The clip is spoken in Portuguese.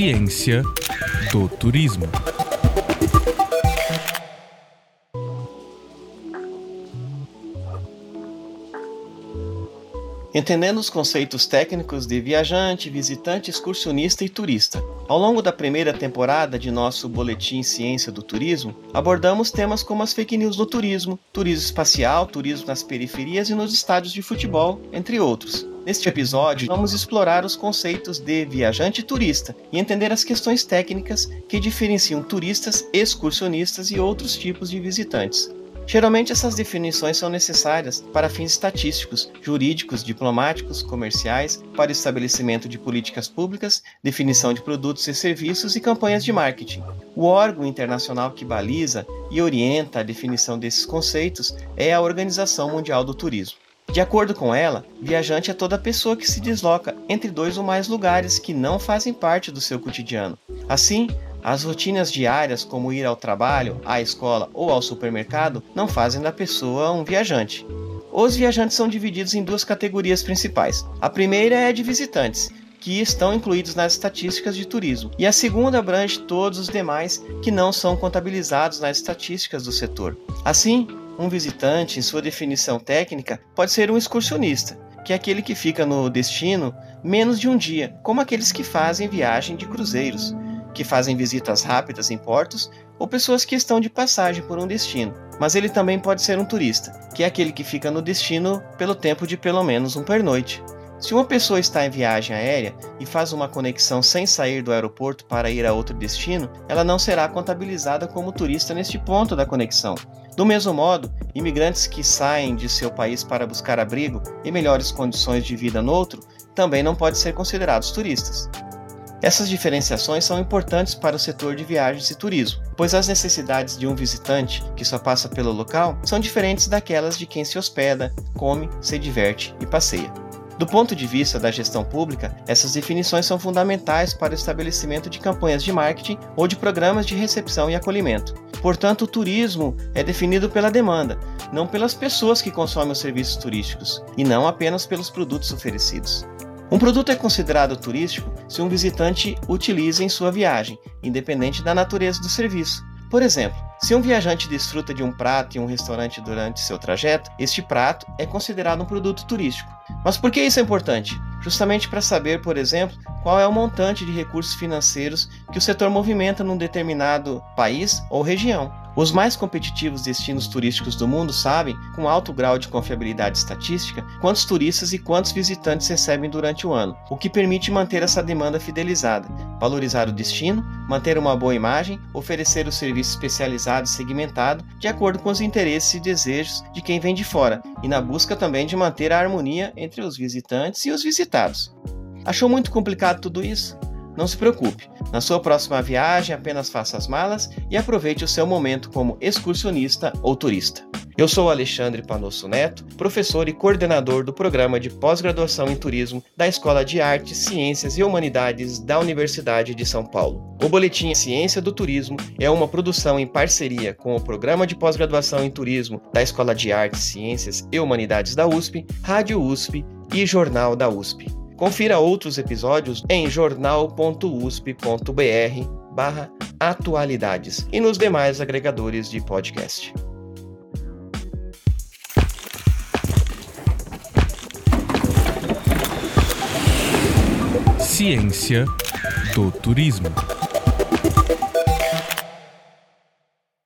Ciência do Turismo. Entendendo os conceitos técnicos de viajante, visitante, excursionista e turista. Ao longo da primeira temporada de nosso Boletim Ciência do Turismo, abordamos temas como as fake news no turismo, turismo espacial, turismo nas periferias e nos estádios de futebol, entre outros. Neste episódio, vamos explorar os conceitos de viajante e turista e entender as questões técnicas que diferenciam turistas, excursionistas e outros tipos de visitantes. Geralmente essas definições são necessárias para fins estatísticos, jurídicos, diplomáticos, comerciais, para estabelecimento de políticas públicas, definição de produtos e serviços e campanhas de marketing. O órgão internacional que baliza e orienta a definição desses conceitos é a Organização Mundial do Turismo. De acordo com ela, viajante é toda pessoa que se desloca entre dois ou mais lugares que não fazem parte do seu cotidiano. Assim, as rotinas diárias, como ir ao trabalho, à escola ou ao supermercado, não fazem da pessoa um viajante. Os viajantes são divididos em duas categorias principais. A primeira é a de visitantes, que estão incluídos nas estatísticas de turismo, e a segunda abrange todos os demais que não são contabilizados nas estatísticas do setor. Assim, um visitante, em sua definição técnica, pode ser um excursionista, que é aquele que fica no destino menos de um dia, como aqueles que fazem viagem de cruzeiros que fazem visitas rápidas em portos ou pessoas que estão de passagem por um destino. Mas ele também pode ser um turista, que é aquele que fica no destino pelo tempo de pelo menos um pernoite. Se uma pessoa está em viagem aérea e faz uma conexão sem sair do aeroporto para ir a outro destino, ela não será contabilizada como turista neste ponto da conexão. Do mesmo modo, imigrantes que saem de seu país para buscar abrigo e melhores condições de vida no outro também não podem ser considerados turistas. Essas diferenciações são importantes para o setor de viagens e turismo, pois as necessidades de um visitante que só passa pelo local são diferentes daquelas de quem se hospeda, come, se diverte e passeia. Do ponto de vista da gestão pública, essas definições são fundamentais para o estabelecimento de campanhas de marketing ou de programas de recepção e acolhimento. Portanto, o turismo é definido pela demanda, não pelas pessoas que consomem os serviços turísticos, e não apenas pelos produtos oferecidos. Um produto é considerado turístico se um visitante utiliza em sua viagem, independente da natureza do serviço. Por exemplo, se um viajante desfruta de um prato em um restaurante durante seu trajeto, este prato é considerado um produto turístico. Mas por que isso é importante? Justamente para saber, por exemplo, qual é o montante de recursos financeiros que o setor movimenta num determinado país ou região. Os mais competitivos destinos turísticos do mundo sabem, com alto grau de confiabilidade estatística, quantos turistas e quantos visitantes recebem durante o ano, o que permite manter essa demanda fidelizada, valorizar o destino, manter uma boa imagem, oferecer o serviço especializado e segmentado de acordo com os interesses e desejos de quem vem de fora, e na busca também de manter a harmonia entre os visitantes e os visitados. Achou muito complicado tudo isso? Não se preocupe, na sua próxima viagem apenas faça as malas e aproveite o seu momento como excursionista ou turista. Eu sou Alexandre Panosso Neto, professor e coordenador do programa de pós-graduação em turismo da Escola de Artes, Ciências e Humanidades da Universidade de São Paulo. O Boletim Ciência do Turismo é uma produção em parceria com o programa de pós-graduação em turismo da Escola de Artes, Ciências e Humanidades da USP, Rádio USP e Jornal da USP. Confira outros episódios em jornal.usp.br barra atualidades e nos demais agregadores de podcast. Ciência do Turismo.